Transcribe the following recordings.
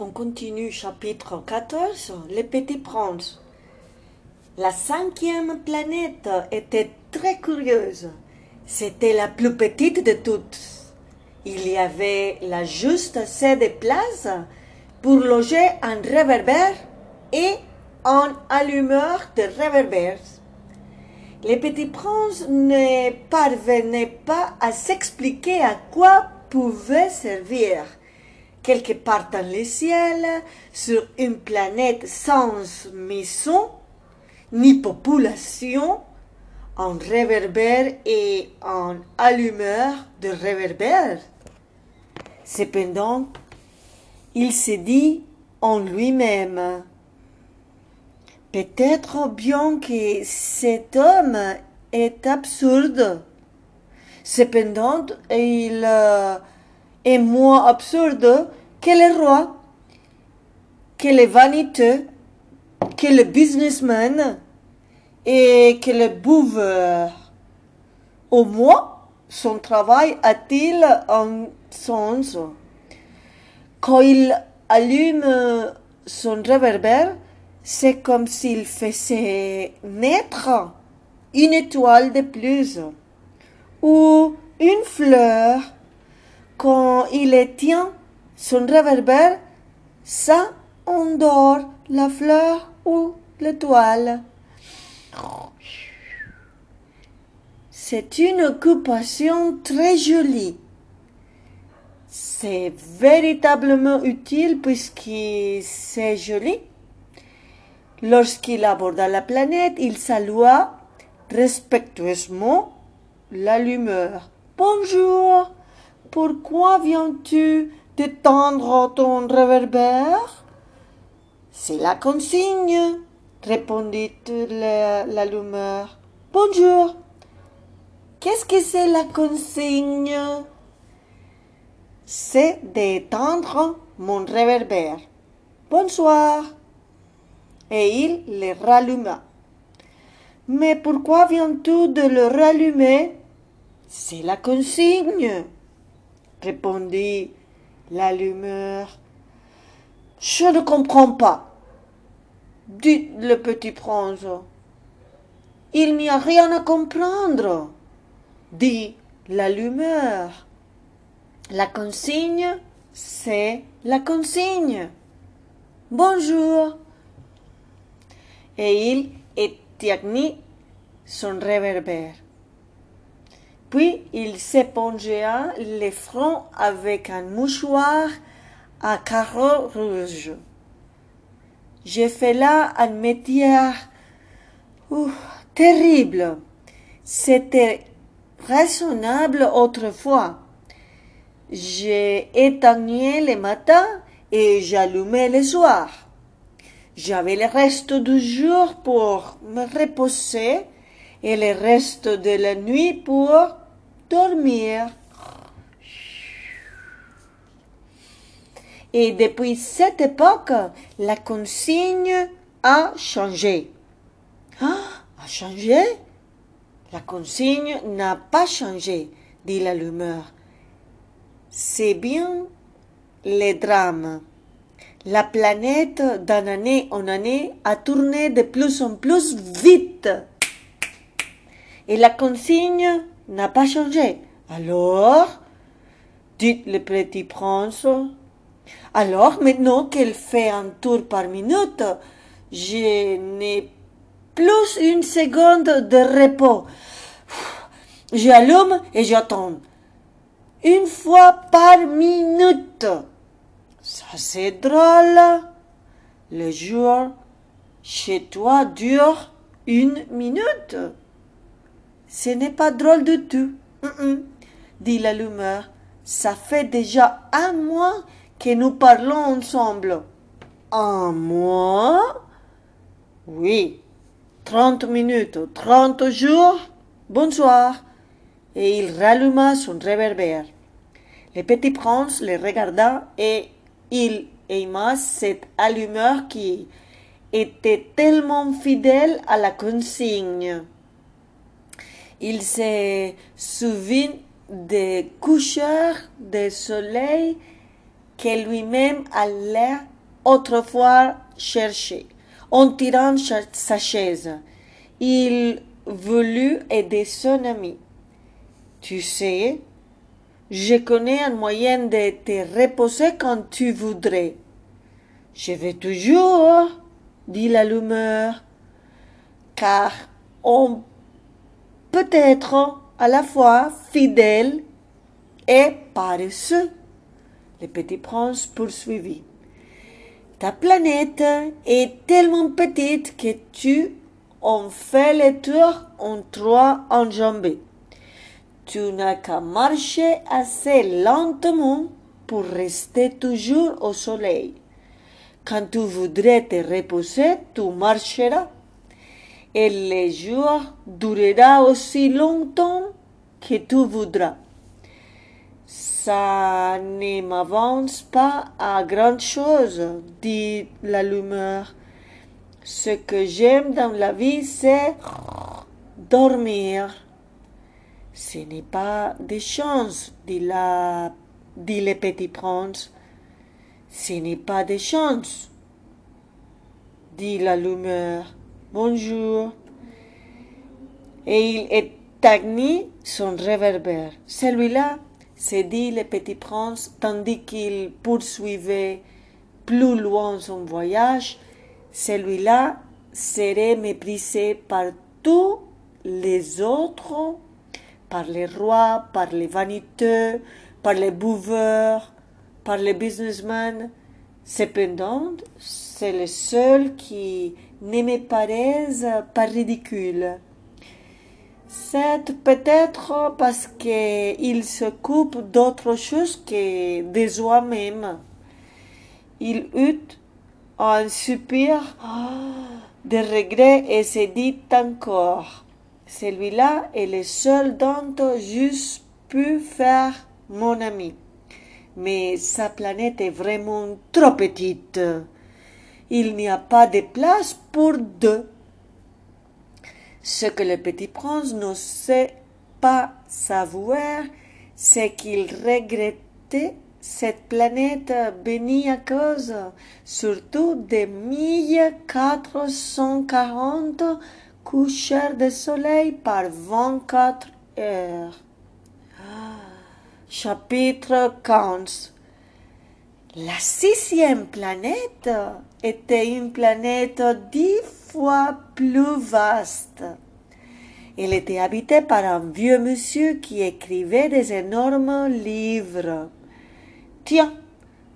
On continue chapitre 14, Les Petits Princes. La cinquième planète était très curieuse. C'était la plus petite de toutes. Il y avait là juste assez de place pour loger un réverbère et un allumeur de réverbères. Les petits princes ne parvenaient pas à s'expliquer à quoi pouvait servir. Quelque part dans le ciel, sur une planète sans maison, ni population, un réverbère et un allumeur de réverbère. Cependant, il se dit en lui-même, peut-être bien que cet homme est absurde. Cependant, il euh, est moins absurde que le roi, que le vaniteux, que le businessman et que le bouveur. Au moins, son travail a-t-il un sens? Quand il allume son réverbère, c'est comme s'il faisait naître une étoile de plus ou une fleur. Quand il éteint son réverbère, ça endort la fleur ou l'étoile. C'est une occupation très jolie. C'est véritablement utile puisque c'est joli. Lorsqu'il aborda la planète, il salua respectueusement l'allumeur. Bonjour, pourquoi viens-tu d'étendre ton réverbère? C'est la consigne, répondit l'allumeur. Bonjour, qu'est-ce que c'est la consigne? C'est d'étendre mon réverbère. Bonsoir. Et il le ralluma. Mais pourquoi viens-tu de le rallumer? C'est la consigne, répondit l'allumeur. Je ne comprends pas, dit le petit prince. Il n'y a rien à comprendre, dit l'allumeur. La consigne, c'est la consigne. Bonjour. Et il éteignit son réverbère. Puis il s'épongea les fronts avec un mouchoir à carreaux rouges. J'ai fait là un métier terrible. C'était raisonnable autrefois. J'ai éteigné le matin et j'allumais le soir. J'avais le reste du jour pour me reposer et le reste de la nuit pour dormir. Et depuis cette époque, la consigne a changé. Ah, a changé? La consigne n'a pas changé, dit l'allumeur. C'est bien les drames. La planète, d'année en année, a tourné de plus en plus vite. Et la consigne n'a pas changé. Alors, dit le petit prince, alors maintenant qu'elle fait un tour par minute, je n'ai plus une seconde de repos. J'allume et j'attends. Une fois par minute. Ça c'est drôle. Le jour chez toi dure une minute. Ce n'est pas drôle du tout, dit l'allumeur. Ça fait déjà un mois que nous parlons ensemble. Un mois? Oui. Trente minutes, trente jours? Bonsoir. Et il ralluma son réverbère. Le petit prince le regarda et il aima cette allumeur qui était tellement fidèle à la consigne. Il se souvint des coucheurs de soleil que lui-même allait autrefois chercher, en tirant sa chaise. Il voulut aider son ami. Tu sais, je connais un moyen de te reposer quand tu voudrais. Je vais toujours, dit l'allumeur, car on peut être à la fois fidèle et paresseux. Le petit prince poursuivit. Ta planète est tellement petite que tu en fais le tour en trois enjambées. Tu n'as qu'à marcher assez lentement pour rester toujours au soleil. Quand tu voudrais te reposer, tu marcheras. Et le jour durera aussi longtemps que tu voudras. Ça ne m'avance pas à grand chose, dit l'allumeur. Ce que j'aime dans la vie, c'est dormir. Ce n'est pas des chances, dit, la, dit le petit prince. Ce n'est pas des chances, dit l'allumeur. Bonjour. Et il éteignit son réverbère. Celui-là se dit le petit prince, tandis qu'il poursuivait plus loin son voyage, celui-là serait méprisé par tous les autres, par les rois, par les vaniteux, par les bouveurs, par les businessmen. Cependant, c'est le seul qui ne me paraisse pas ridicule. C'est peut-être parce qu'il se coupe d'autre chose que de soi-même. Il eut un soupir de regret et se dit encore Celui-là est le seul dont j'eusse pu faire mon ami. Mais sa planète est vraiment trop petite. Il n'y a pas de place pour deux. Ce que le petit prince ne sait pas savoir, c'est qu'il regrettait cette planète bénie à cause surtout des 1440 couchers de soleil par 24 heures. Chapitre 15 La sixième planète était une planète dix fois plus vaste. Elle était habitée par un vieux monsieur qui écrivait des énormes livres. Tiens,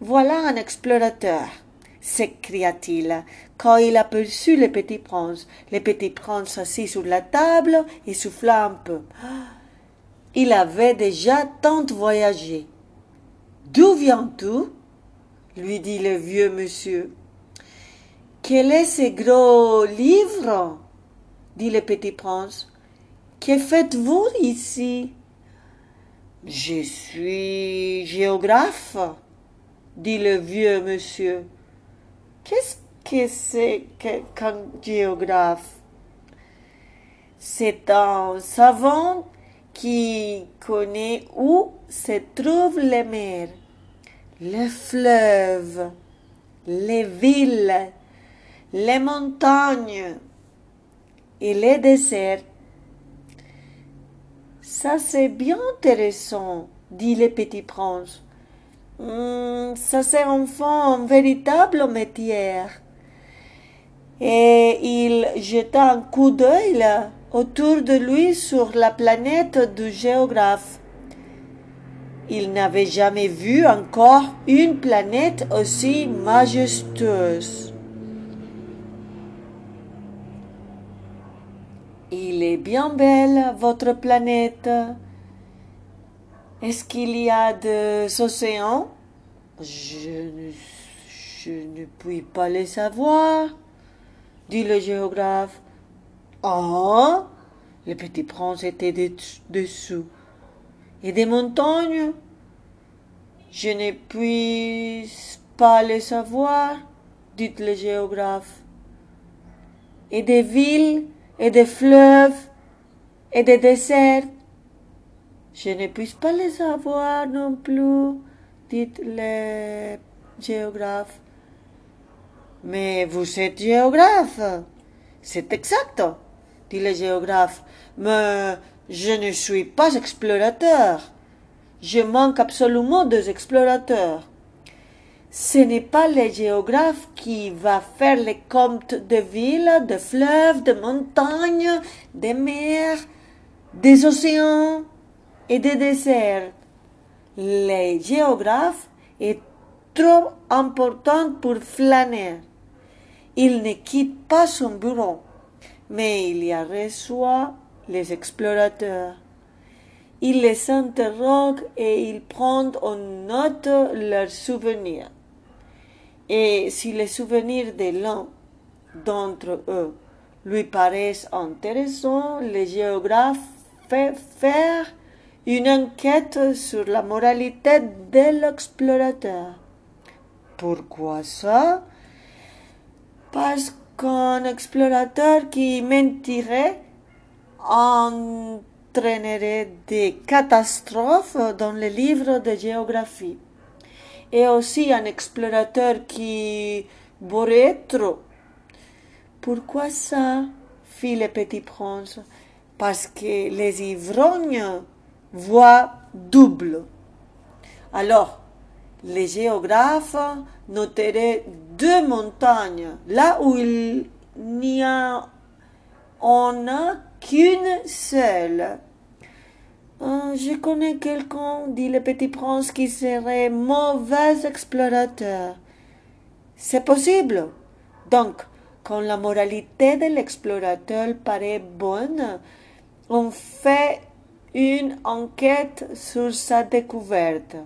voilà un explorateur, s'écria-t-il, quand il aperçut le petit prince. Le petit prince s'assit sur la table et souffla un peu. Il avait déjà tant voyagé. D'où viens-tu lui dit le vieux monsieur. Quel est ce gros livre? dit le petit prince. Que faites-vous ici? Je suis géographe, dit le vieux monsieur. Qu'est-ce que c'est qu'un géographe? C'est un savant qui connaît où se trouvent les mers, les fleuves, les villes, les montagnes et les déserts. Ça c'est bien intéressant, dit le petit prince. Hmm, ça c'est enfin un véritable métier. Et il jeta un coup d'œil autour de lui sur la planète du géographe. Il n'avait jamais vu encore une planète aussi majestueuse. Il est bien belle, votre planète. Est-ce qu'il y a des océans je ne, puis pas les savoir, dit le géographe. Ah Le petit prince était dessous. Et des montagnes? Je ne puis pas les savoir, dit le géographe. Et des villes? Et des fleuves et des déserts. Je ne puis pas les savoir non plus, dit le géographe. Mais vous êtes géographe. C'est exact, dit le géographe. Mais je ne suis pas explorateur. Je manque absolument des explorateurs. Ce n'est pas le géographe qui va faire les comptes de villes, de fleuves, de montagnes, des mers, des océans et des déserts. Le géographe est trop important pour flâner. Il ne quitte pas son bureau, mais il y reçoit les explorateurs. Il les interroge et il prend en note leurs souvenirs. Et si les souvenirs de l'un d'entre eux lui paraissent intéressants, le géographe fait faire une enquête sur la moralité de l'explorateur. Pourquoi ça? Parce qu'un explorateur qui mentirait entraînerait des catastrophes dans les livres de géographie. Et aussi un explorateur qui boirait trop. Pourquoi ça fit le petit prince. Parce que les ivrognes voient double. Alors, les géographes noteraient deux montagnes, là où il n'y en a qu'une seule. Euh, je connais quelqu'un, dit le petit prince, qui serait mauvais explorateur. C'est possible. Donc, quand la moralité de l'explorateur paraît bonne, on fait une enquête sur sa découverte.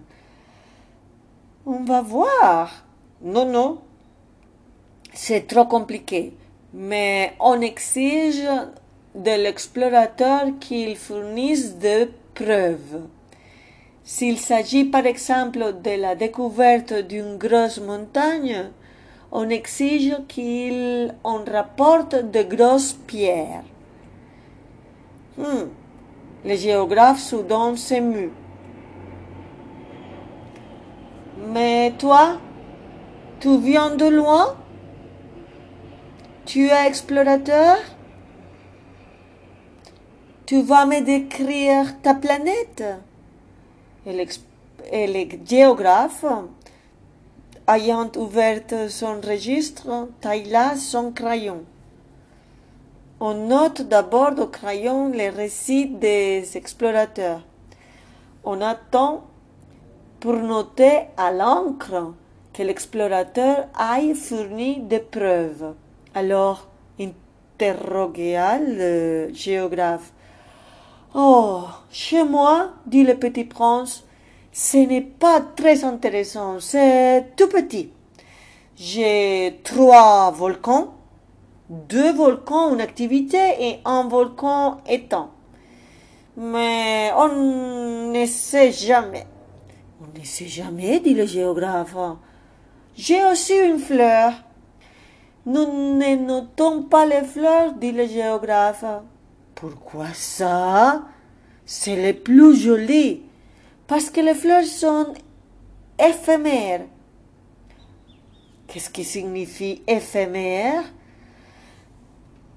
On va voir. Non, non. C'est trop compliqué. Mais on exige de l'explorateur qu'il fournisse des preuves. S'il s'agit par exemple de la découverte d'une grosse montagne, on exige qu'il en rapporte de grosses pierres. Hmm. Le géographe soudain s'émut. Mais toi, tu viens de loin? Tu es explorateur? Tu vas me décrire ta planète? Et le géographe, ayant ouvert son registre, tailla son crayon. On note d'abord au crayon les récits des explorateurs. On attend pour noter à l'encre que l'explorateur aille fourni des preuves. Alors, interrogea le géographe. Oh, chez moi, dit le petit prince, ce n'est pas très intéressant, c'est tout petit. J'ai trois volcans, deux volcans en activité et un volcan éteint. Mais on ne sait jamais. On ne sait jamais, dit le géographe. J'ai aussi une fleur. Nous ne notons pas les fleurs, dit le géographe. Pourquoi ça? C'est le plus joli parce que les fleurs sont éphémères. Qu'est-ce qui signifie éphémère?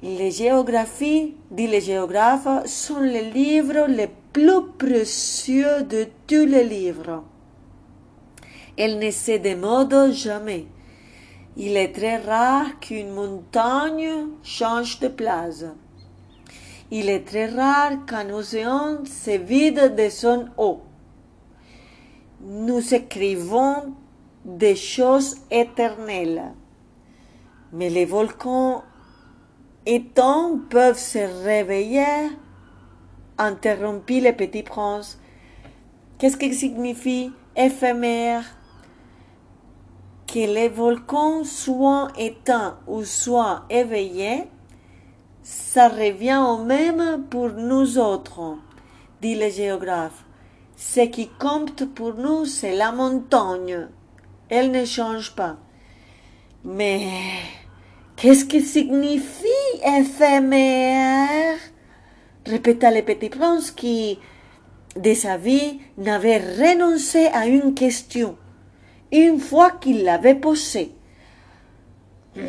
Les géographies, dit les géographes, sont les livres les plus précieux de tous les livres. Elles ne se démodent jamais. Il est très rare qu'une montagne change de place. Il est très rare qu'un océan se vide de son eau nous écrivons des choses éternelles. Mais les volcans éteints peuvent se réveiller, interrompit le petit prince. Qu'est-ce que signifie éphémère? Que les volcans soient éteints ou soient éveillés, ça revient au même pour nous autres, dit le géographe. Ce qui compte pour nous, c'est la montagne. Elle ne change pas. Mais qu'est-ce que signifie éphémère? répéta le petit prince qui, de sa vie, n'avait renoncé à une question une fois qu'il l'avait posé.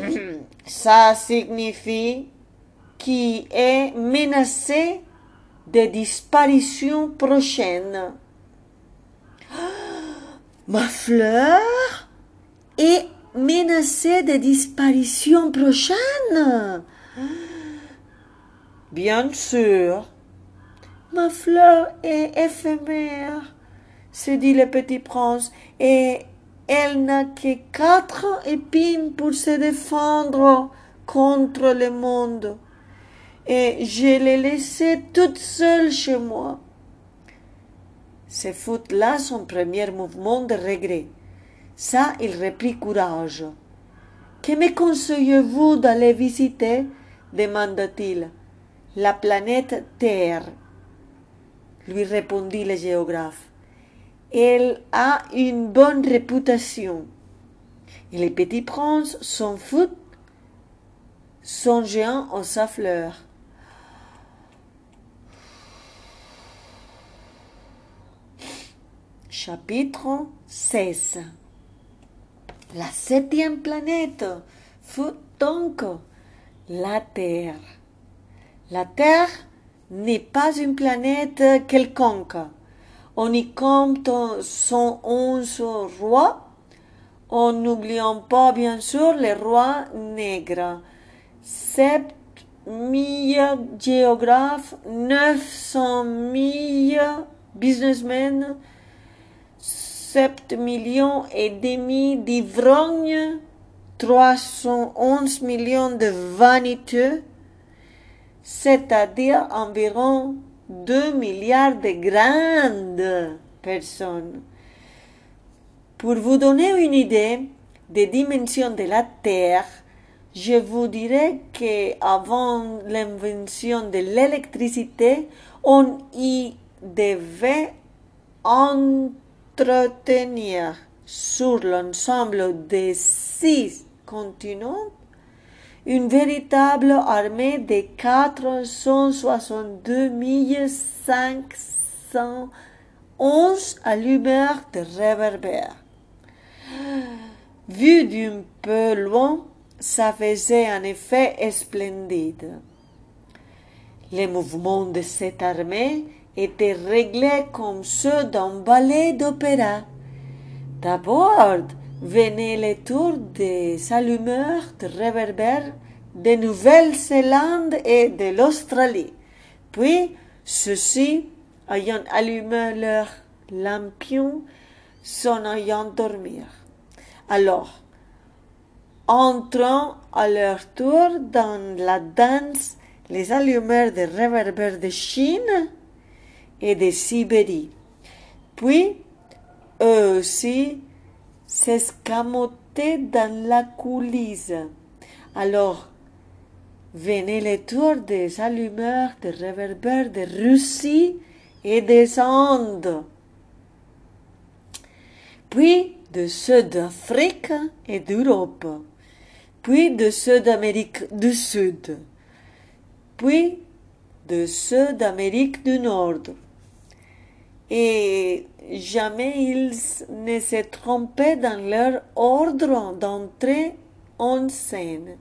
Ça signifie qu'il est menacé de disparition prochaine. Ma fleur est menacée de disparition prochaine? Bien sûr. Ma fleur est éphémère, se dit le petit prince, et elle n'a que quatre épines pour se défendre contre le monde. Et je l'ai laissée toute seule chez moi. Ce fut là son premier mouvement de regret. Ça, il reprit courage. Que me conseillez-vous d'aller visiter? demanda-t-il. La planète Terre, lui répondit le géographe. Elle a une bonne réputation. Et les petits princes s'en foutent, songeant en sa fleur. Chapitre 16 La septième planète fut donc la Terre. La Terre n'est pas une planète quelconque. On y compte 111 rois, en n'oubliant pas bien sûr les rois nègres, sept mille géographes, 900 000 businessmen, sept millions et demi d'ivrognes, 311 millions de vaniteux, c'est-à-dire environ 2 milliards de grandes personnes. Pour vous donner une idée des dimensions de la Terre, je vous dirais qu'avant l'invention de l'électricité, on y devait sur l'ensemble des six continents une véritable armée de 462 511 allumeurs de réverbères. Vu d'un peu loin, ça faisait un effet splendide. Les mouvements de cette armée étaient réglés comme ceux d'un ballet d'opéra. D'abord, venaient les tours des allumeurs de réverbères de Nouvelle-Zélande et de l'Australie. Puis, ceux-ci, ayant allumé leur lampion, s'en ayant dormir. Alors, entrant à leur tour dans la danse les allumeurs de réverbères de Chine et de Sibérie. Puis, eux aussi s'escamoter dans la coulisse. Alors, venaient les tours des allumeurs de réverbères de Russie et des Andes, puis de ceux d'Afrique et d'Europe, puis de ceux d'Amérique du Sud, puis de ceux d'Amérique du Nord. Et jamais ils ne se trompaient dans leur ordre d'entrée en scène.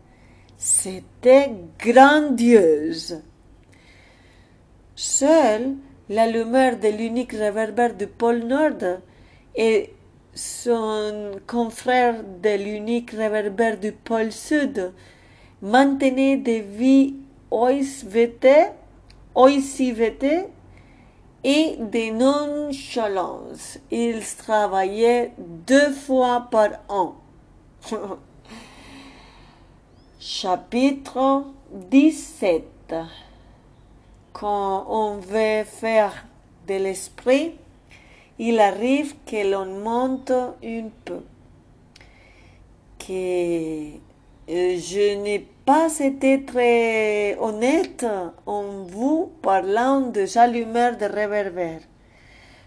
C'était grandiose. Seul l'allumeur de l'unique réverbère du pôle Nord et son confrère de l'unique réverbère du pôle Sud maintenaient des vies OICVT et des nonchalances. Ils travaillaient deux fois par an. Chapitre 17 Quand on veut faire de l'esprit, il arrive que l'on monte un peu. Que je n'ai pas été très honnête en vous parlant des allumeurs de réverbères.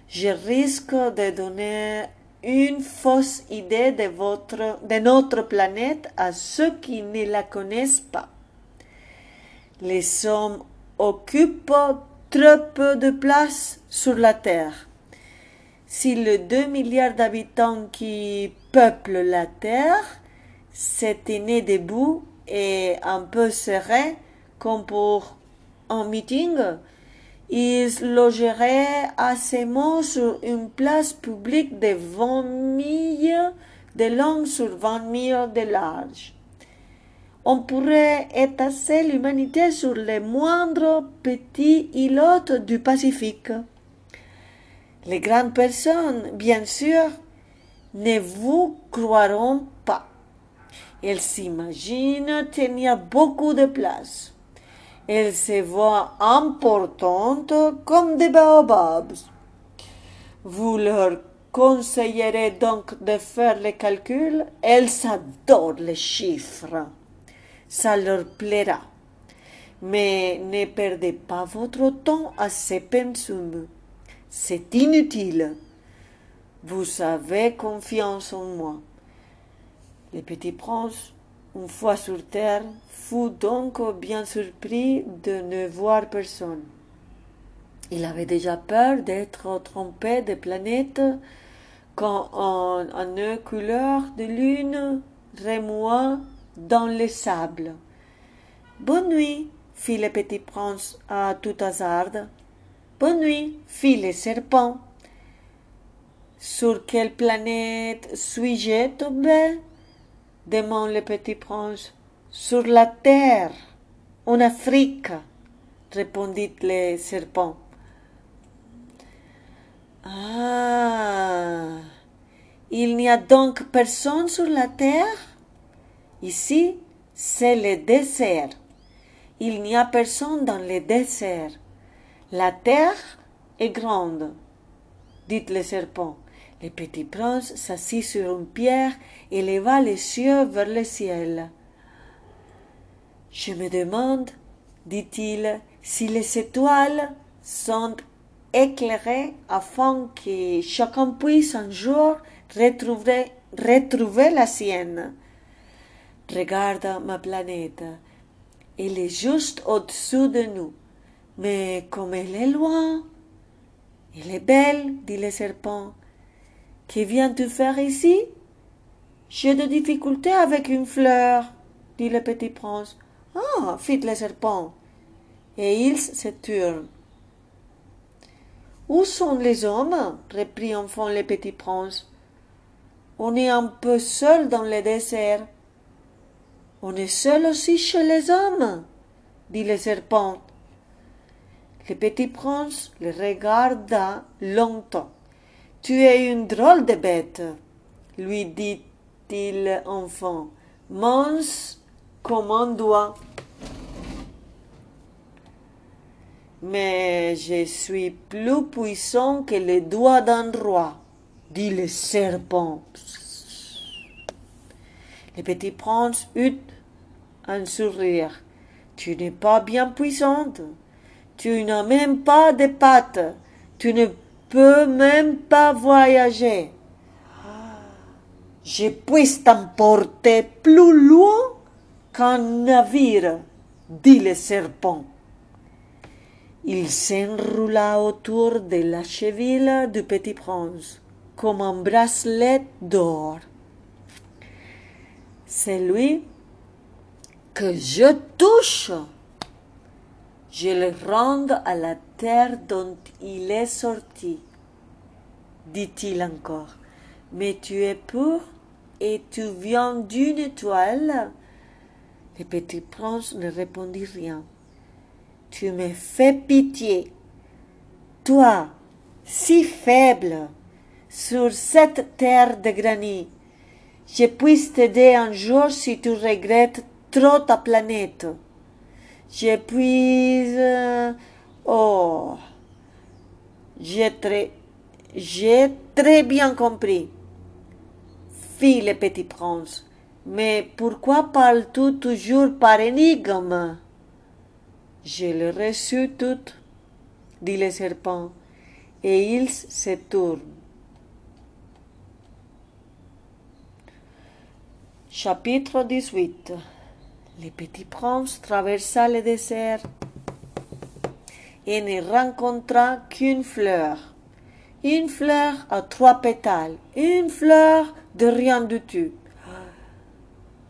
Je risque de donner une fausse idée de, votre, de notre planète à ceux qui ne la connaissent pas. Les hommes occupent trop peu de place sur la Terre. si les deux milliards d'habitants qui peuplent la Terre s'étaient nés debout et un peu serrés comme pour un meeting, ils logeraient aisément sur une place publique de 20 milles de long sur 20 milles de large. On pourrait étasser l'humanité sur les moindres petits îlots du Pacifique. Les grandes personnes, bien sûr, ne vous croiront pas. Qu'il y a beaucoup de place. Elles se voient importantes comme des baobabs. Vous leur conseillerez donc de faire les calculs. Elles adorent les chiffres. Ça leur plaira. Mais ne perdez pas votre temps à ces pensums. C'est inutile. Vous avez confiance en moi. Le petit prince, une fois sur terre, fut donc bien surpris de ne voir personne. Il avait déjà peur d'être trompé des planètes quand un, un couleur de lune remua dans les sables. Bonne nuit, fit le petit prince à tout hasard. Bonne nuit, fit le serpent. Sur quelle planète suis-je tombé? Demanda le petit prince. Sur la terre, en Afrique, répondit le serpent. Ah, il n'y a donc personne sur la terre? Ici, c'est le désert. Il n'y a personne dans le désert. La terre est grande, dit le serpent. Le petit prince s'assit sur une pierre et leva les yeux vers le ciel. Je me demande, dit-il, si les étoiles sont éclairées afin que chacun puisse un jour retrouver, la sienne. Regarde ma planète. Elle est juste au-dessous de nous. Mais comme elle est loin, elle est belle, dit le serpent. Que viens-tu faire ici? J'ai des difficultés avec une fleur, dit le petit prince. Ah, fit le serpent. Et ils se turent. Où sont les hommes? reprit enfin le petit prince. On est un peu seul dans le désert. On est seul aussi chez les hommes, dit le serpent. Le petit prince le regarda longtemps. Tu es une drôle de bête, lui dit-il enfin, mince comme un doigt. Mais je suis plus puissant que les doigts d'un roi, dit le serpent. Le petit prince eut un sourire. Tu n'es pas bien puissante. Tu n'as même pas de pattes. Tu ne peux même pas voyager. Je puis t'emporter plus loin qu'un navire, dit le serpent. Il s'enroula autour de la cheville du petit prince comme un bracelet d'or. C'est lui que je touche. Je le rends à la terre dont il est sorti, dit-il encore. Mais tu es pur et tu viens d'une étoile. Le petit prince ne répondit rien. Tu me fais pitié. Toi, si faible, sur cette terre de granit, je puisse t'aider un jour si tu regrettes trop ta planète. Je puis... Euh, oh, j'ai très, j'ai très bien compris. Fit le petit prince. Mais pourquoi parles-tu toujours par énigme? Je le reçu tout, dit le serpent, et il se tourne. Chapitre 18 Le petit prince traversa le désert et ne rencontra qu'une fleur, une fleur à trois pétales, une fleur de rien du tout.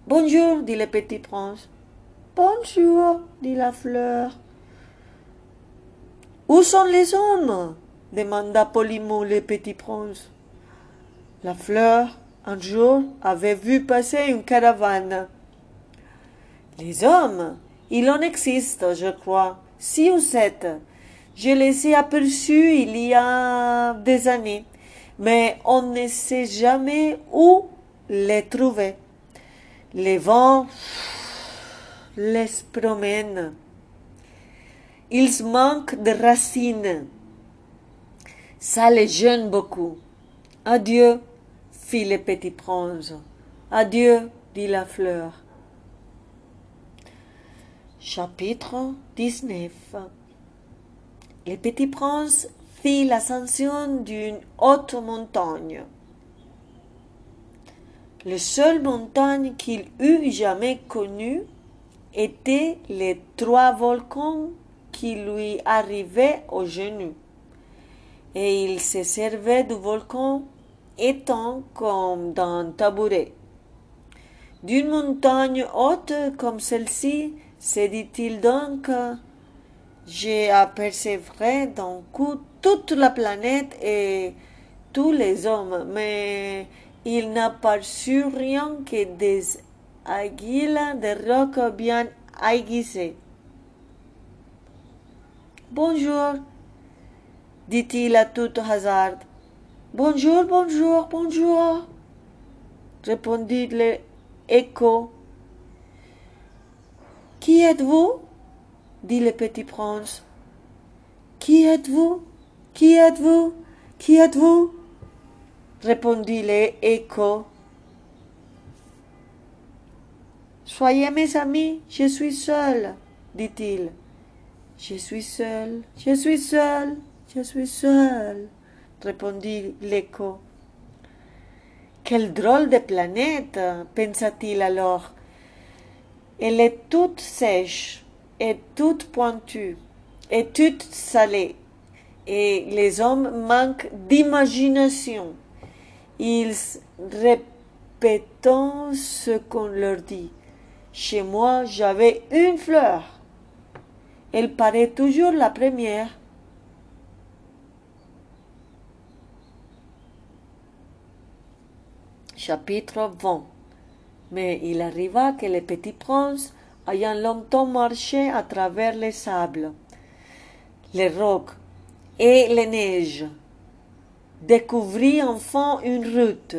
Bonjour, dit le petit prince. Bonjour, dit la fleur. Où sont les hommes? demanda poliment le petit prince. La fleur, un jour, avait vu passer une caravane. Les hommes, il en existe, je crois, six ou sept. Je les ai aperçus il y a des années, mais on ne sait jamais où les trouver. Les vents les promènent. Ils manquent de racines. Ça les gêne beaucoup. Adieu, fit le petit prince. Adieu, dit la fleur. Chapitre 19 Le petit prince fit l'ascension d'une haute montagne. La seule montagne qu'il eût jamais connue était les trois volcans qui lui arrivaient aux genoux. Et il se servait du volcan étant comme d'un tabouret. D'une montagne haute comme celle-ci, se dit-il donc, j'ai apercevrai d'un coup toute la planète et tous les hommes, mais il n'a pas su rien que des aiguilles de roc bien aiguisées. Bonjour, dit-il à tout hasard. Bonjour, bonjour, bonjour, répondit l'écho. Qui êtes-vous? dit le petit prince. Qui êtes-vous? Qui êtes-vous? Qui êtes-vous? répondit l'écho. Soyez mes amis, je suis seul, dit-il. Je suis seul, je suis seul, je suis seul, répondit l'écho. Quelle drôle de planète, pensa-t-il alors. Elle est toute sèche et toute pointue et toute salée, et les hommes manquent d'imagination. Ils répètent ce qu'on leur dit. Chez moi, j'avais une fleur. Elle paraît toujours la première. Chapitre 20 Mais il arriva que le petit prince, ayant longtemps marché à travers les sables, les rocs et les neiges, découvrit enfin une route,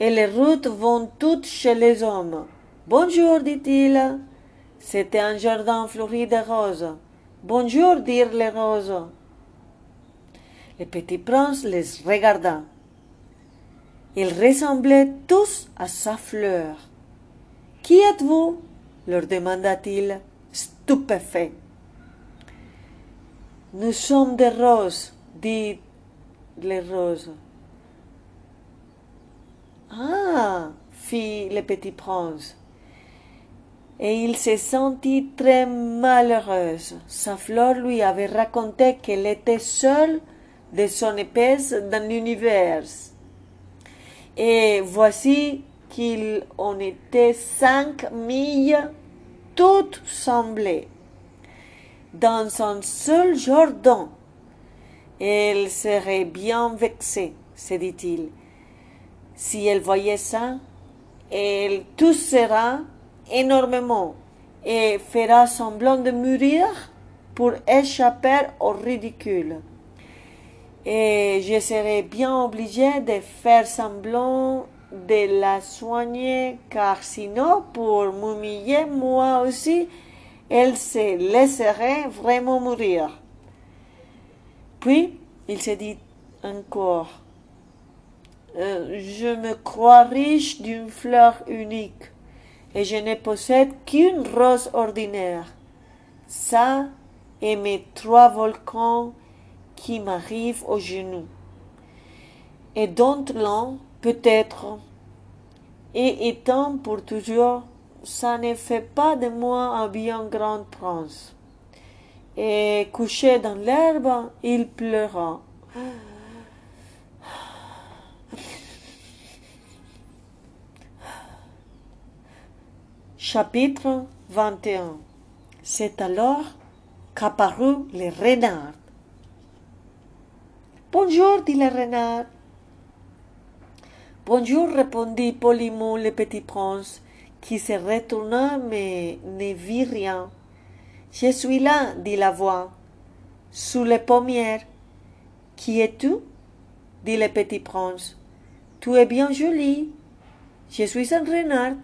et les routes vont toutes chez les hommes. Bonjour, dit-il. C'était un jardin fleuri de roses. Bonjour, dirent les roses. Le petit prince les regarda. Ils ressemblaient tous à sa fleur. Qui êtes-vous? leur demanda-t-il, stupéfait. Nous sommes des roses, dit les roses. Ah, fit le petit prince. Et il se sentit très malheureuse. Sa fleur lui avait raconté qu'elle était seule de son épaisse dans l'univers. Et voici qu'il en était cinq mille toutes semblées dans un seul jardin. Elle serait bien vexée, se dit-il. Si elle voyait ça, elle toussera énormément et fera semblant de mourir pour échapper au ridicule. Et je serai bien obligé de faire semblant de la soigner, car sinon, pour m'humilier moi aussi, elle se laisserait vraiment mourir. Puis, il se dit encore, euh, je me crois riche d'une fleur unique, et je ne possède qu'une rose ordinaire. Ça et mes trois volcans qui m'arrivent aux genoux, et dont l'un, peut-être, et étant pour toujours, ça ne fait pas de moi un bien grand prince. Et couché dans l'herbe, il pleura. Chapitre 21 C'est alors qu'apparut le renard. Bonjour, dit le renard. Bonjour, répondit poliment le petit prince, qui se retourna mais ne vit rien. Je suis là, dit la voix, sous les pommières. Qui es-tu? dit le petit prince. Tu es bien joli. Je suis un renard,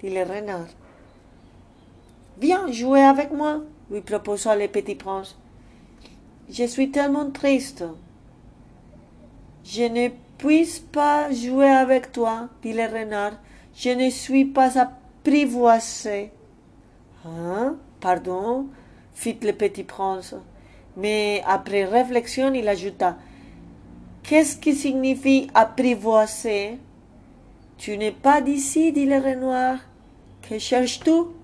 dit le renard. Viens jouer avec moi, lui proposa le petit prince. Je suis tellement triste. Je ne puis pas jouer avec toi, dit le renard. Je ne suis pas apprivoisé. Hein? Pardon, fit le petit prince. Mais après réflexion, il ajouta Qu'est-ce qui signifie apprivoiser Tu n'es pas d'ici, dit le renard. Que cherches-tu?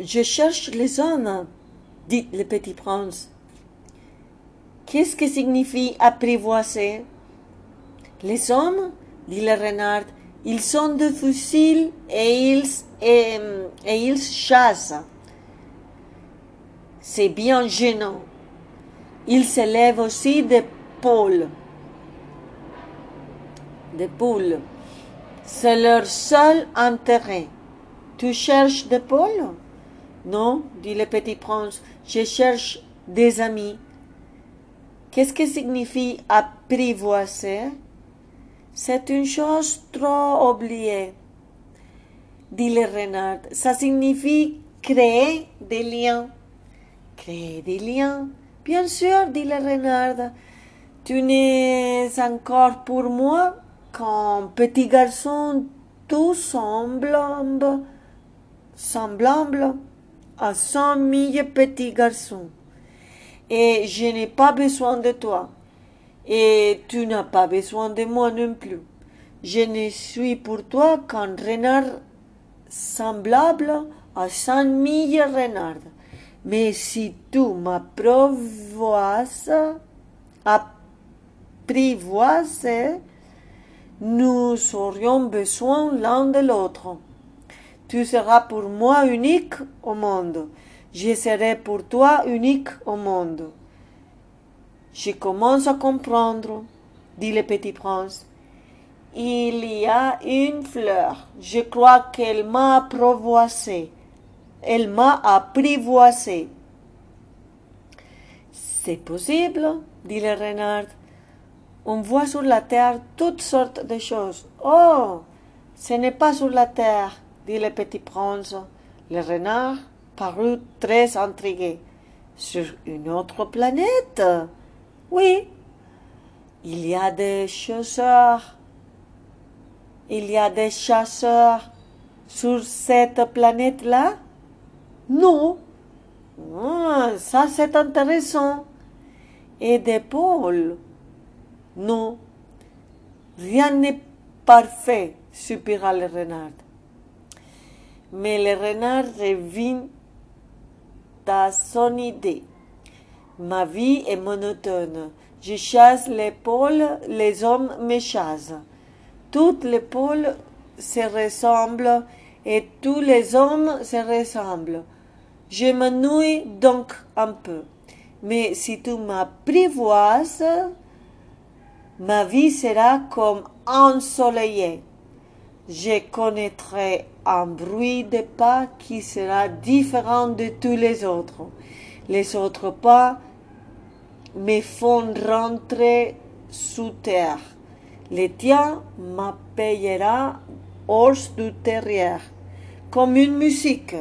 Je cherche les hommes, dit le petit prince. Qu'est-ce que signifie apprivoiser? Les hommes, dit le renard, ils sont de fusils et ils, et, et ils chassent. C'est bien gênant. Ils s'élèvent aussi des poules. Des poules. C'est leur seul intérêt. Tu cherches des poules? Non, dit le petit prince, je cherche des amis. Qu'est-ce que signifie apprivoiser? C'est une chose trop oubliée, dit le renard. Ça signifie créer des liens. Créer des liens Bien sûr, dit le renard. Tu n'es encore pour moi qu'un petit garçon tout semblable, semblable à cent mille petits garçons et je n'ai pas besoin de toi. Et tu n'as pas besoin de moi non plus. Je ne suis pour toi qu'un renard semblable à cent mille renards. Mais si tu m'apprivoises, apprivoises, nous aurions besoin l'un de l'autre. Tu seras pour moi unique au monde je serai pour toi unique au monde. Je commence à comprendre, dit le petit prince. Il y a une fleur. Je crois qu'elle m'a apprivoisé. Elle m'a apprivoisé. C'est possible, dit le renard. On voit sur la terre toutes sortes de choses. Oh, ce n'est pas sur la terre, dit le petit prince. Le renard parut très intrigué. Sur une autre planète Oui. Il y a des chasseurs. Il y a des chasseurs sur cette planète-là? Non. Ah, ça c'est intéressant. Et des pôles? Non. Rien n'est parfait, soupira le renard. Mais le renard revint ta son idée. Ma vie est monotone. Je chasse les pôles, les hommes me chassent. Toutes les pôles se ressemblent et tous les hommes se ressemblent. Je m'ennuie donc un peu. Mais si tu m'apprivoises, ma vie sera comme ensoleillée. Je connaîtrai un bruit de pas qui sera différent de tous les autres. Les autres pas me font rentrer sous terre. Les tiens m'appellera hors du terrier, comme une musique.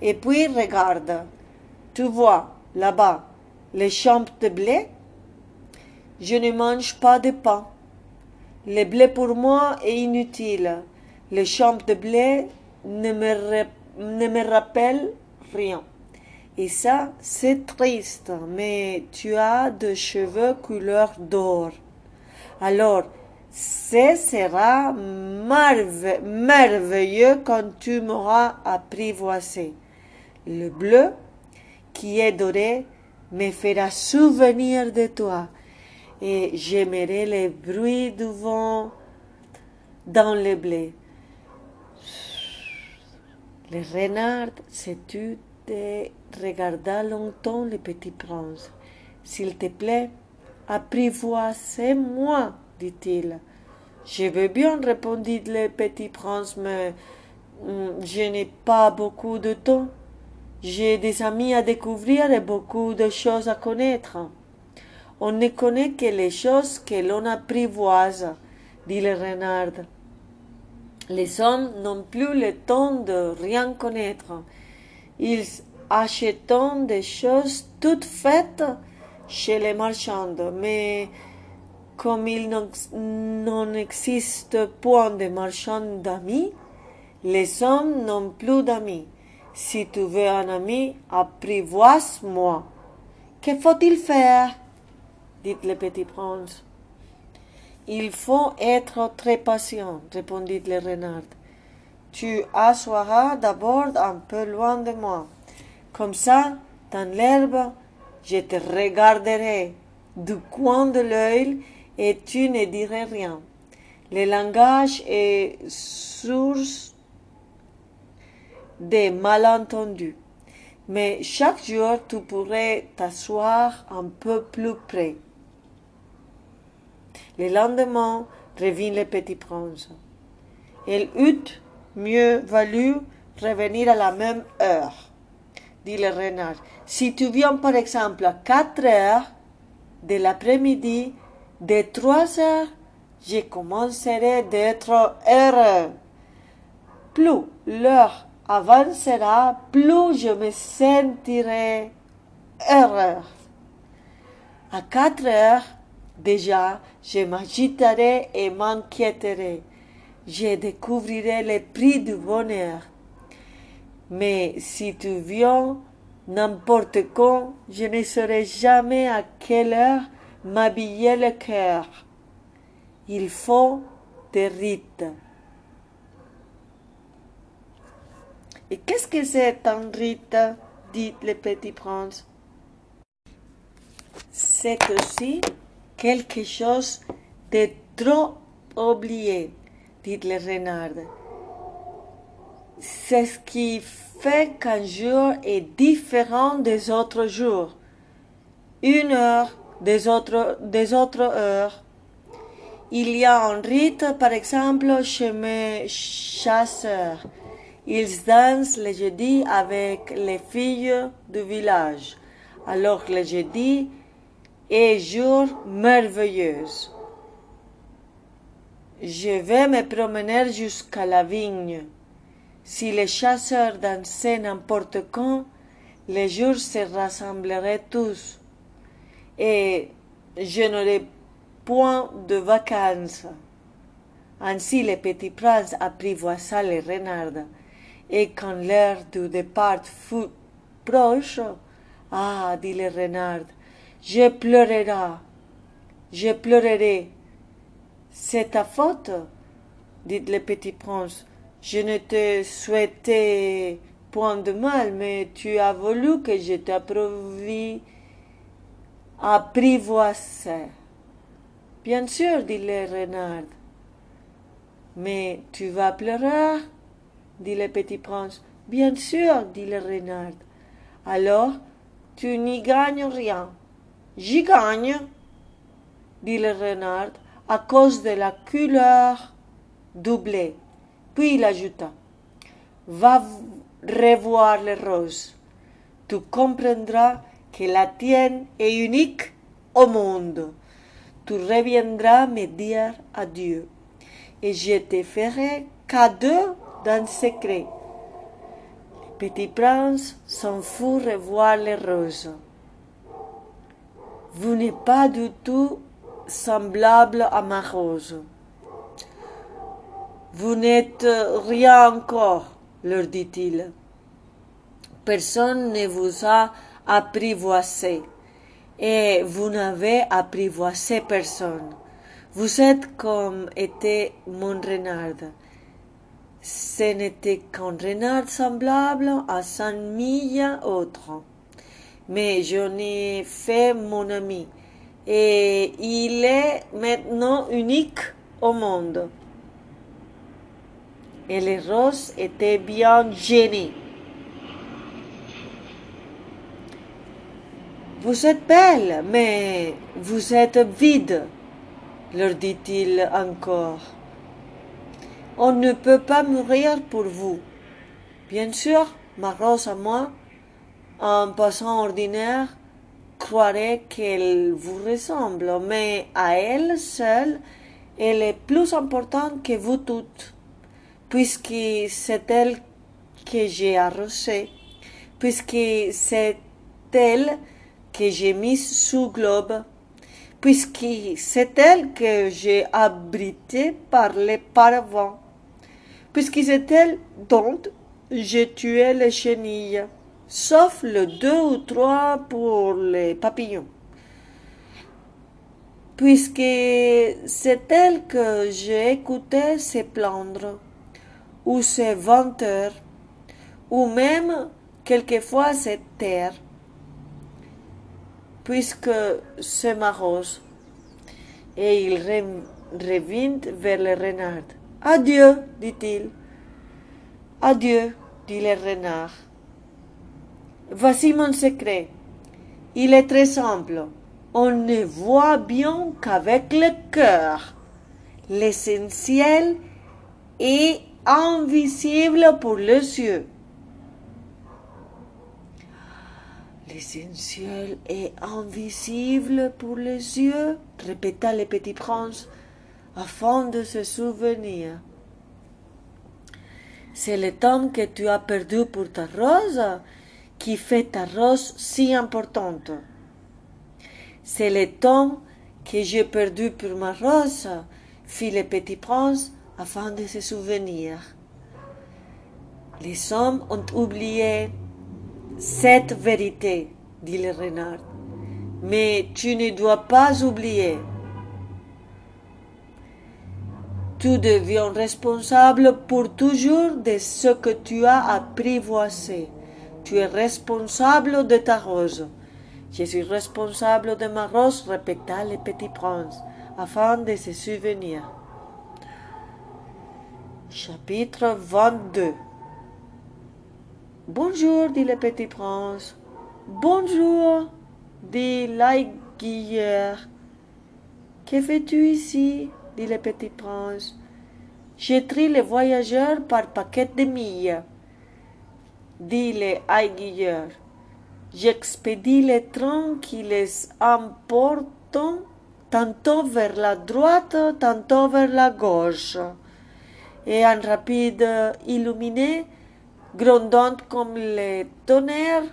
Et puis regarde, tu vois là-bas les champs de blé Je ne mange pas de pain. Le blé pour moi est inutile les champs de blé ne me, ne me rien. Et ça, c'est triste, mais tu as des cheveux couleur d'or. Alors, ce sera merveilleux quand tu m'auras apprivoisé. Le bleu, qui est doré, me fera souvenir de toi, et j'aimerai les bruits du vent dans le blé. Le renard et regarda longtemps le petit prince. S'il te plaît, apprivoisez-moi, dit-il. Je veux bien, répondit le petit prince, mais hum, je n'ai pas beaucoup de temps. J'ai des amis à découvrir et beaucoup de choses à connaître. On ne connaît que les choses que l'on apprivoise, dit le renard. Les hommes n'ont plus le temps de rien connaître. Ils achètent des choses toutes faites chez les marchands, mais comme il n'en existe point de marchands d'amis, les hommes n'ont plus d'amis. Si tu veux un ami, apprivoise-moi. Que faut-il faire? Dit le petit prince. Il faut être très patient, répondit le renard. Tu assoiras d'abord un peu loin de moi. Comme ça, dans l'herbe, je te regarderai du coin de l'œil et tu ne dirais rien. Le langage est source des malentendus. Mais chaque jour, tu pourrais t'asseoir un peu plus près. Le lendemain revint le petit prince. Il eût mieux valu revenir à la même heure, dit le renard. Si tu viens par exemple à quatre heures de l'après-midi, de trois heures, je commencerai d'être heureux. Plus l'heure avancera, plus je me sentirai heureux. À quatre heures, déjà, je m'agiterai et m'inquiéterai. Je découvrirai le prix du bonheur. Mais si tu viens n'importe quand, je ne saurai jamais à quelle heure m'habiller le cœur. Il faut des rites. Et qu'est-ce que c'est un rite dit le petit prince. C'est aussi quelque chose de trop oublié, dit le renard. C'est ce qui fait qu'un jour est différent des autres jours. Une heure des autres, des autres heures. Il y a un rite, par exemple, chez mes chasseurs. Ils dansent le jeudi avec les filles du village. Alors le jeudi est jour merveilleux. Je vais me promener jusqu'à la vigne. Si les chasseurs dansaient n'importe quand, les jours se rassembleraient tous et je n'aurai point de vacances. Ainsi le petit prince apprivoisa les renards, et quand l'heure du départ fut proche, ah, dit le renard, je pleurerai, je pleurerai. C'est ta faute, dit le petit prince. Je ne te souhaitais point de mal, mais tu as voulu que je t'approuve apprivoiser. Bien sûr, dit le renard. Mais tu vas pleurer, dit le petit prince. Bien sûr, dit le renard. Alors, tu n'y gagnes rien. J'y gagne, dit le renard, à cause de la couleur doublée. Puis il ajouta, va revoir les roses. Tu comprendras que la tienne est unique au monde. Tu reviendras me dire adieu, et je te ferai cadeau d'un secret. Petit prince s'en fout revoir les roses. Vous n'êtes pas du tout semblable à ma rose. Vous n'êtes rien encore, leur dit-il. Personne ne vous a apprivoisé. Et vous n'avez apprivoisé personne. Vous êtes comme était mon renard. Ce n'était qu'un renard semblable à cent mille autres. Mais j'en ai fait mon ami. Et il est maintenant unique au monde. et les roses étaient bien gênées. Vous êtes belle, mais vous êtes vide, leur dit-il encore. On ne peut pas mourir pour vous. Bien sûr, ma rose à moi, un passant ordinaire, croirait qu'elle vous ressemble, mais à elle seule, elle est plus importante que vous toutes, puisque c'est elle que j'ai arrosée, puisque c'est elle que j'ai mise sous globe, puisque c'est elle que j'ai abritée par les paravents, puisque c'est elle dont j'ai tué les chenilles, sauf le deux ou trois pour les papillons. Puisque c'est elle que j'ai écouté se plaindre, ou se vanter, ou même quelquefois se taire puisque c'est ma rose. Et il revint vers le renard. Adieu, dit-il. Adieu, dit le renard. Voici mon secret. Il est très simple. On ne voit bien qu'avec le cœur. L'essentiel est invisible pour les yeux. L'essentiel est invisible pour les yeux, répéta le petit prince, afin de se souvenir. C'est le temps que tu as perdu pour ta rose qui fait ta rose si importante. C'est le temps que j'ai perdu pour ma rose, fit le petit prince afin de se souvenir. Les hommes ont oublié cette vérité, dit le renard. Mais tu ne dois pas oublier. Tu deviens responsable pour toujours de ce que tu as apprivoisé. Tu es responsable de ta rose. Je suis responsable de ma rose, répéta le petit prince, afin de se souvenir. Chapitre 22 Bonjour, dit le petit prince. Bonjour, dit l'aiguilleur. Que fais-tu ici? dit le petit prince. Je trie les voyageurs par paquet de milles, dit l'aiguilleur. J'expédie les trains qui les emportent tantôt vers la droite, tantôt vers la gauche. Et un rapide illuminé grondant comme le tonnerre,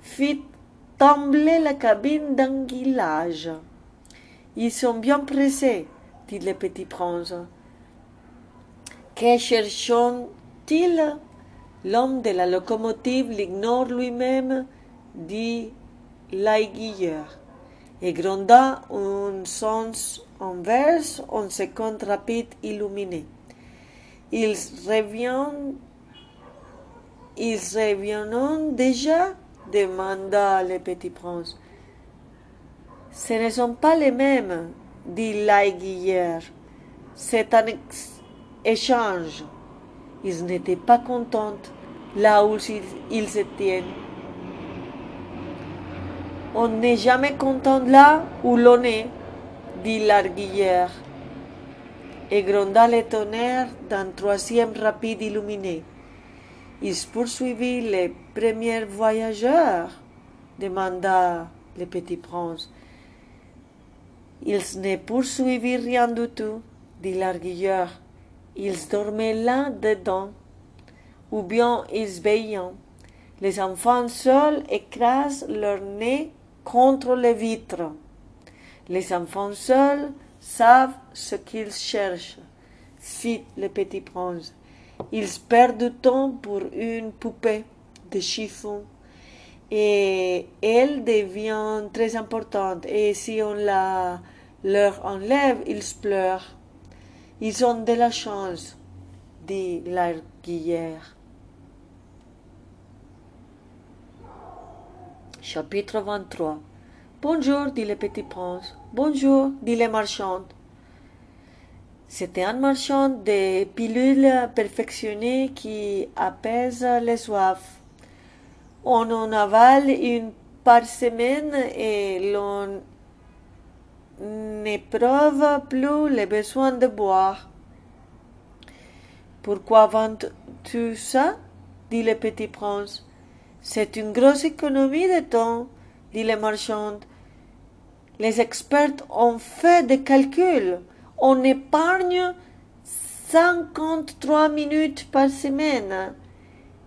fit trembler la cabine d'anguillage. Ils sont bien pressés, dit le petit prince. Que cherchons-ils? L'homme de la locomotive l'ignore lui-même, dit l'aiguilleur, et gronda un sens inverse en seconde rapide illuminé. Ils reviennent ils reviennent déjà demanda le petit prince. Ce ne sont pas les mêmes, dit l'aiguilleur. C'est un échange. Ils n'étaient pas contents là où ils se tiennent. On n'est jamais content là où l'on est, dit l'aiguilleur. Et gronda le tonnerre d'un troisième rapide illuminé. Il poursuivit les premiers voyageurs demanda le petit prince. Ils ne poursuivirent rien du tout, dit l'arguilleur. Ils dormaient là dedans, ou bien ils veillaient. Les enfants seuls écrasent leur nez contre les vitres. Les enfants seuls savent ce qu'ils cherchent, fit le petit prince. Ils perdent du temps pour une poupée de chiffon et elle devient très importante. Et si on la leur enlève, ils pleurent. Ils ont de la chance, dit l'arguillère. Chapitre 23 Bonjour, dit le petit prince. Bonjour, dit les marchandes. C'était un marchand de pilules perfectionnées qui apaise les soifs. On en avale une par semaine et l'on n'éprouve plus le besoin de boire. Pourquoi vends-tu ça? dit le petit prince. C'est une grosse économie de temps, dit le marchand. Les experts ont fait des calculs. On épargne cinquante-trois minutes par semaine.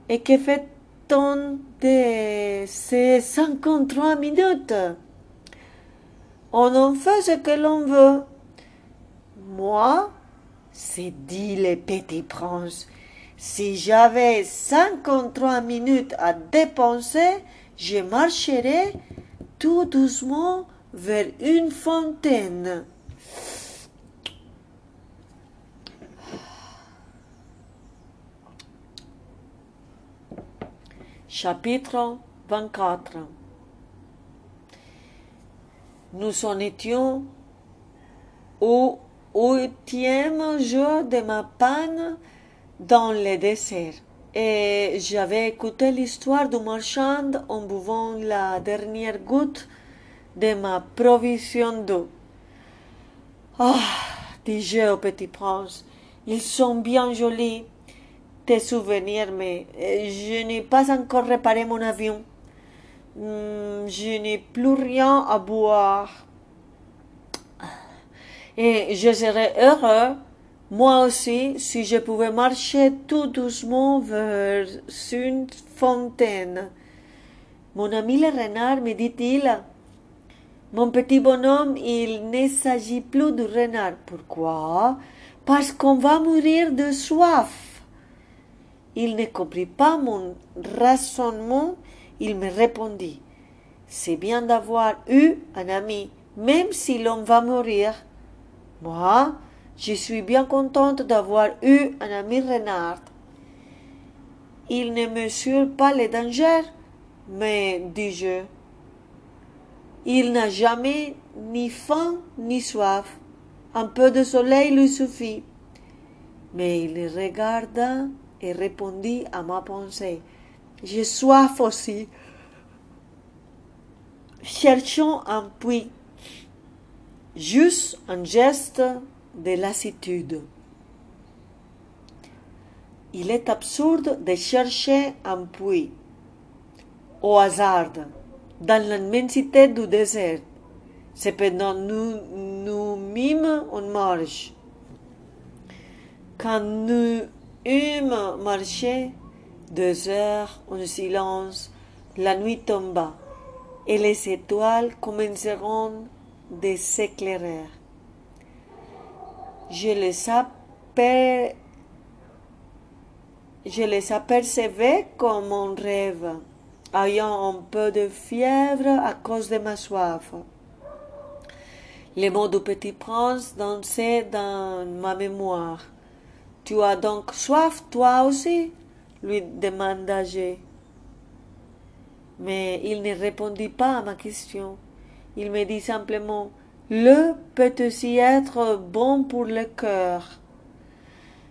Et que fait-on de ces cinquante-trois minutes? On en fait ce que l'on veut. Moi, c'est dit le petit prince, si j'avais cinquante-trois minutes à dépenser, je marcherais tout doucement vers une fontaine. Chapitre 24 Nous en étions au huitième jour de ma panne dans le désert. Et j'avais écouté l'histoire du marchand en buvant la dernière goutte de ma provision d'eau. Ah, dis-je au petit prince, ils sont bien jolis, tes souvenirs, mais je n'ai pas encore réparé mon avion. Hmm, je n'ai plus rien à boire. Et je serais heureux moi aussi, si je pouvais marcher tout doucement vers une fontaine. Mon ami le renard, me dit-il, mon petit bonhomme, il ne s'agit plus du renard. Pourquoi? Parce qu'on va mourir de soif. Il ne comprit pas mon raisonnement. Il me répondit, c'est bien d'avoir eu un ami, même si l'on va mourir. Moi, je suis bien contente d'avoir eu un ami renard. Il ne mesure pas les dangers, mais, dis-je, il n'a jamais ni faim ni soif. Un peu de soleil lui suffit. Mais il regarda et répondit à ma pensée. J'ai soif aussi. Cherchons un puits. Juste un geste de lassitude. Il est absurde de chercher un puits au hasard dans l'immensité du désert. Cependant, nous, nous mîmes en marche. Quand nous eûmes marché deux heures en silence, la nuit tomba et les étoiles commenceront de s'éclairer je les, je les apercevais comme un rêve, ayant un peu de fièvre à cause de ma soif. Les mots du petit prince dansaient dans ma mémoire. Tu as donc soif, toi aussi? Lui demanda-je. Mais il ne répondit pas à ma question. Il me dit simplement le peut aussi être bon pour le cœur.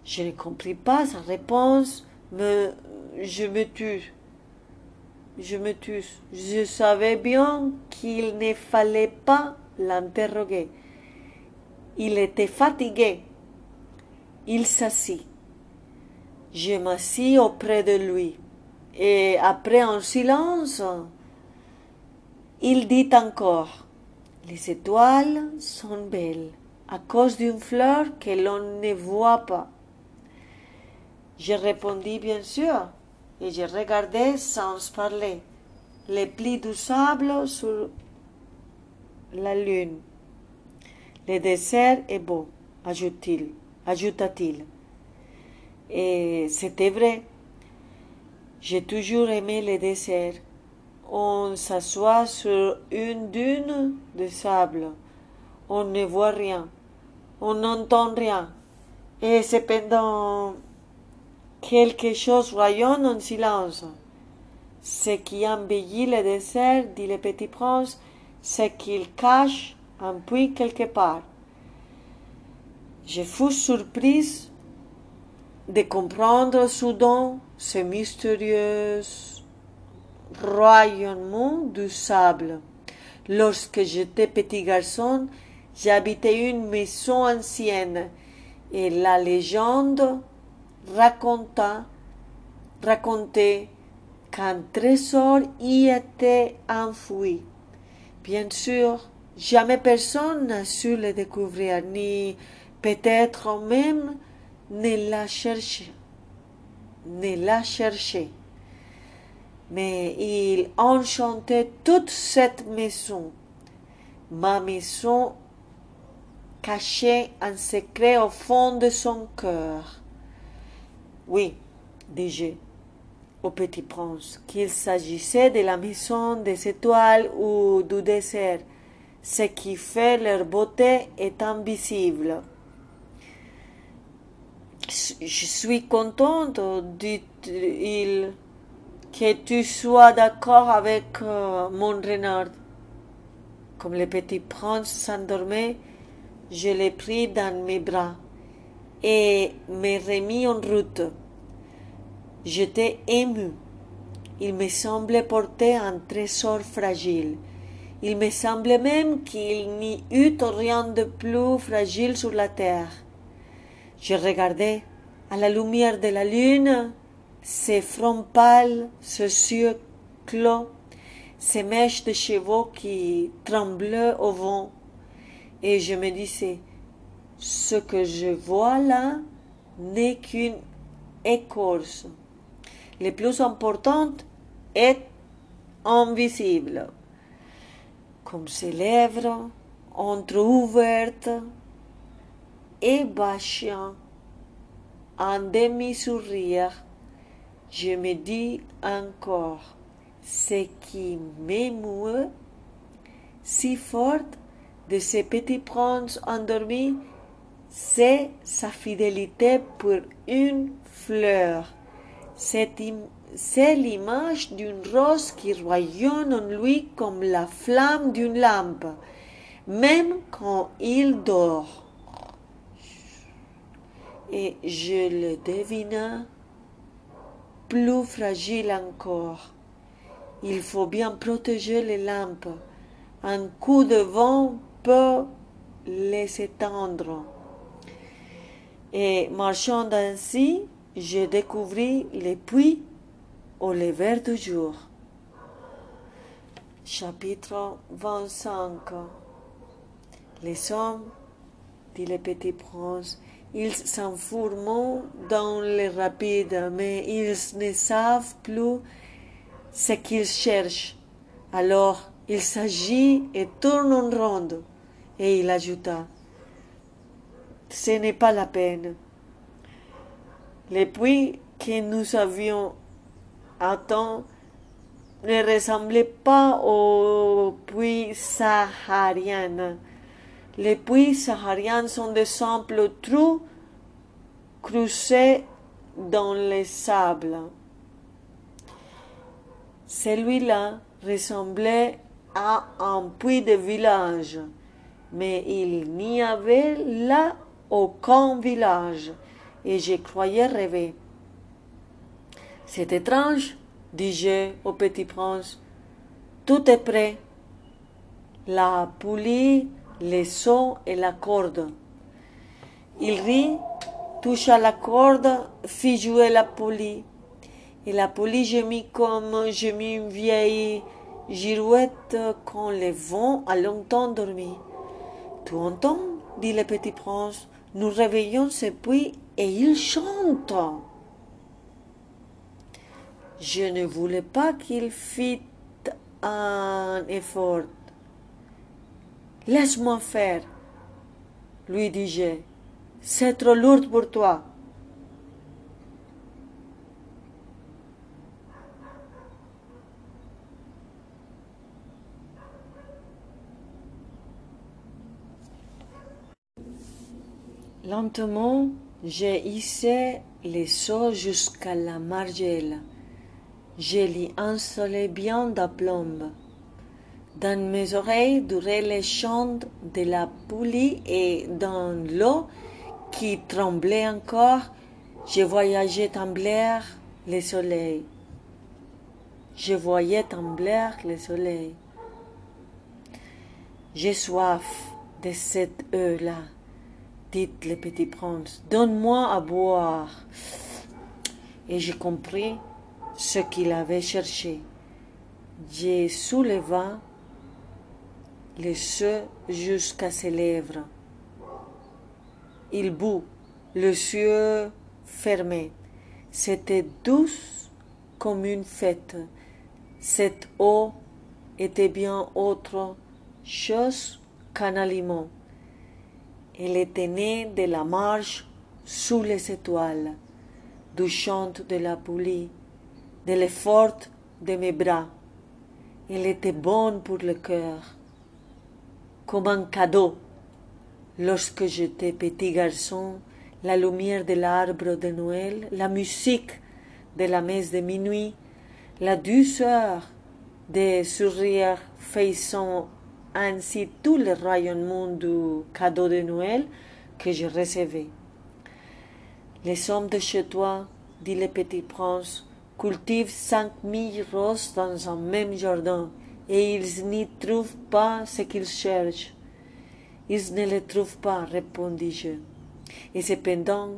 Je ne compris pas sa réponse, mais je me tue. Je me tue. Je savais bien qu'il ne fallait pas l'interroger. Il était fatigué. Il s'assit. Je m'assis auprès de lui. Et après un silence, il dit encore les étoiles sont belles à cause d'une fleur que l'on ne voit pas. Je répondis bien sûr et je regardais sans parler les plis du sable sur la lune. Le désert est beau, ajouta-t-il. Et c'était vrai. J'ai toujours aimé le désert on s'assoit sur une dune de sable. On ne voit rien. On n'entend rien. Et cependant, quelque chose rayonne en silence. Ce qui embellit le désert, dit le petit prince, c'est qu'il cache un puits quelque part. Je fus surprise de comprendre soudain ce mystérieux royaume du sable. Lorsque j'étais petit garçon, j'habitais une maison ancienne et la légende raconta, racontait qu'un trésor y était enfoui. Bien sûr, jamais personne n'a su le découvrir, ni peut-être même ne l'a cherché. Ne l'a cherché. Mais il enchantait toute cette maison. Ma maison cachait un secret au fond de son cœur. Oui, dis-je au petit prince, qu'il s'agissait de la maison des étoiles ou du désert. Ce qui fait leur beauté est invisible. Je suis contente, dit-il, que tu sois d'accord avec euh, mon renard. Comme le petit prince s'endormait, je l'ai pris dans mes bras et me remis en route. J'étais ému. Il me semblait porter un trésor fragile. Il me semblait même qu'il n'y eût rien de plus fragile sur la terre. Je regardais à la lumière de la lune ses fronts pâles, ses yeux clos, ses mèches de cheveux qui tremblaient au vent, et je me disais, ce que je vois là n'est qu'une écorce. Le plus important est invisible, comme ses lèvres entre-ouvertes et bâchant un demi-sourire, je me dis encore, ce qui m'émeut si fort de ce petit prince endormi, c'est sa fidélité pour une fleur. C'est l'image d'une rose qui rayonne en lui comme la flamme d'une lampe, même quand il dort et je le devina plus fragile encore. Il faut bien protéger les lampes. Un coup de vent peut les éteindre. Et marchant ainsi, je découvris les puits au lever du jour. Chapitre 25 Les hommes, dit le petit prince, ils s'enfourment dans les rapides, mais ils ne savent plus ce qu'ils cherchent. Alors il s'agit et tourne en ronde. Et il ajouta, ce n'est pas la peine. Les puits que nous avions atteints ne ressemblaient pas aux puits sahariens les puits sahariens sont de simples trous creusés dans les sables. Celui-là ressemblait à un puits de village, mais il n'y avait là aucun village, et je croyais rêver. C'est étrange, dis-je au petit prince. Tout est prêt. La poulie les sons et la corde. Il rit, toucha la corde, fit jouer la poulie. Et la poulie gemit comme gemit une vieille girouette quand le vent a longtemps dormi. Tu entends dit le petit prince. Nous réveillons ce puits et il chante. Je ne voulais pas qu'il fît un effort. Laisse-moi faire, lui dis-je. C'est trop lourd pour toi. Lentement, j'ai hissé les seaux jusqu'à la margelle. Je l'y installé bien d'aplomb. Dans mes oreilles duraient les chants de la poulie et dans l'eau qui tremblait encore, je voyageais trembler le soleil. Je voyais trembler le soleil. J'ai soif de cette eau-là, dit le petit prince. Donne-moi à boire. Et j'ai compris ce qu'il avait cherché. J'ai soulevé les yeux jusqu'à ses lèvres. Il bout, les yeux fermés. C'était douce comme une fête. Cette eau était bien autre chose qu'un aliment. Elle était née de la marche sous les étoiles, du chant de la poulie, de l'effort de mes bras. Elle était bonne pour le cœur, comme un cadeau. Lorsque j'étais petit garçon, la lumière de l'arbre de Noël, la musique de la messe de minuit, la douceur des sourires faisant ainsi tout le rayonnement du cadeau de Noël que je recevais. Les hommes de chez toi, dit le petit prince, cultivent cinq mille roses dans un même jardin, et ils n'y trouvent pas ce qu'ils cherchent. Ils ne le trouvent pas, répondis-je. Et cependant,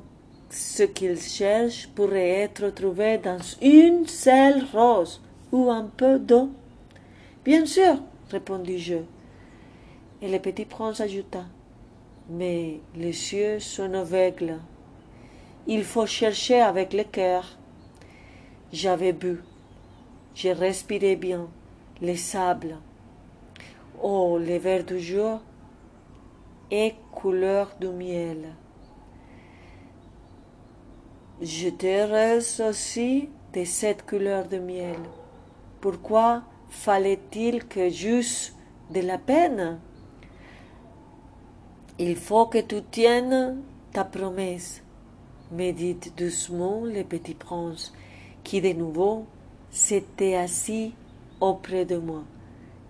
ce qu'ils cherchent pourrait être trouvé dans une seule rose ou un peu d'eau. Bien sûr, répondis-je. Et le petit prince ajouta. Mais les cieux sont aveugles. Il faut chercher avec le cœur. J'avais bu. Je respirais bien les sables. Oh, les vers du jour et couleur du miel. J'étais heureuse aussi de cette couleur de miel. Pourquoi fallait-il que j'eusse de la peine? Il faut que tu tiennes ta promesse, me dit doucement le petit prince, qui de nouveau s'était assis auprès de moi.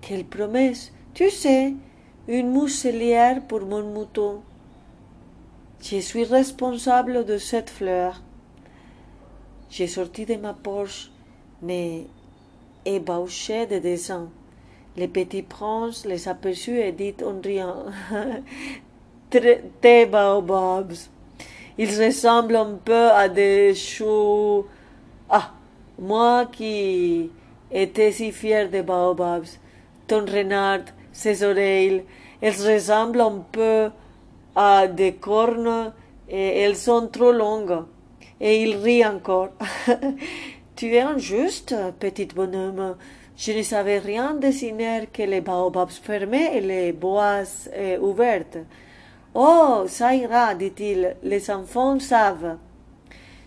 Quelle promesse Tu sais, une mousselière pour mon mouton. Je suis responsable de cette fleur. J'ai sorti de ma poche mais ébauché de dessins. Le petit prince les aperçut et dit en riant Tes baobabs. Ils ressemblent un peu à des choux. Ah, moi qui étais si fier des baobabs. Ton renard, ses oreilles, elles ressemblent un peu à des cornes et elles sont trop longues. Et il rit encore. tu es injuste, petit bonhomme. Je ne savais rien dessiner que les baobabs fermés et les bois euh, ouvertes. Oh, ça ira, dit-il, les enfants savent.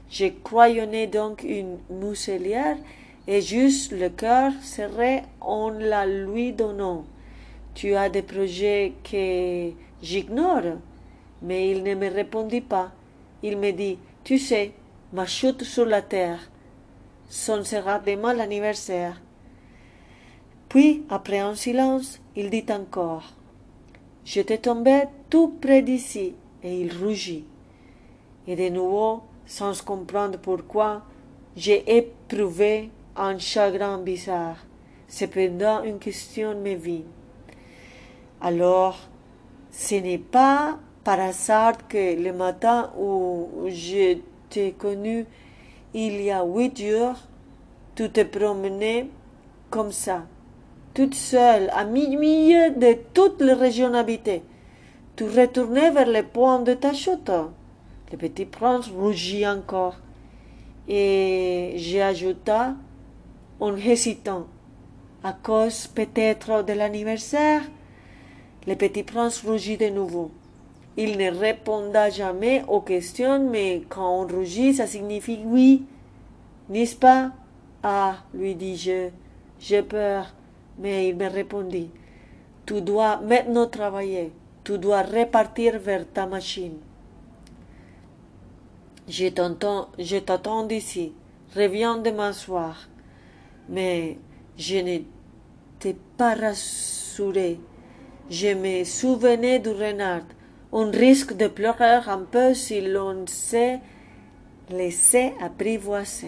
Je croyonnais donc une muselière et juste le cœur serait en la lui donnant. Tu as des projets que j'ignore. Mais il ne me répondit pas. Il me dit, tu sais, ma chute sur la terre. Son sera demain l'anniversaire. Puis, après un silence, il dit encore, J'étais tombé tout près d'ici, et il rougit. Et de nouveau, sans comprendre pourquoi, j'ai éprouvé un chagrin bizarre. Cependant, une question me vit. Alors, ce n'est pas par hasard que le matin où je t'ai connu, il y a huit jours, tu te promenais comme ça, toute seule, à milieu de toute la région habitée. Tu retournais vers le point de ta chute. Le petit prince rougit encore. Et j'ajouta en hésitant, à cause peut-être de l'anniversaire le petit prince rougit de nouveau. Il ne répondit jamais aux questions, mais quand on rougit, ça signifie oui, n'est-ce pas? Ah, lui dis-je, j'ai peur, mais il me répondit, tu dois maintenant travailler, tu dois repartir vers ta machine. Je t'attends ici, reviens demain soir. Mais je n'étais pas rassuré je me souvenais du renard. On risque de pleurer un peu si l'on s'est laissé apprivoiser.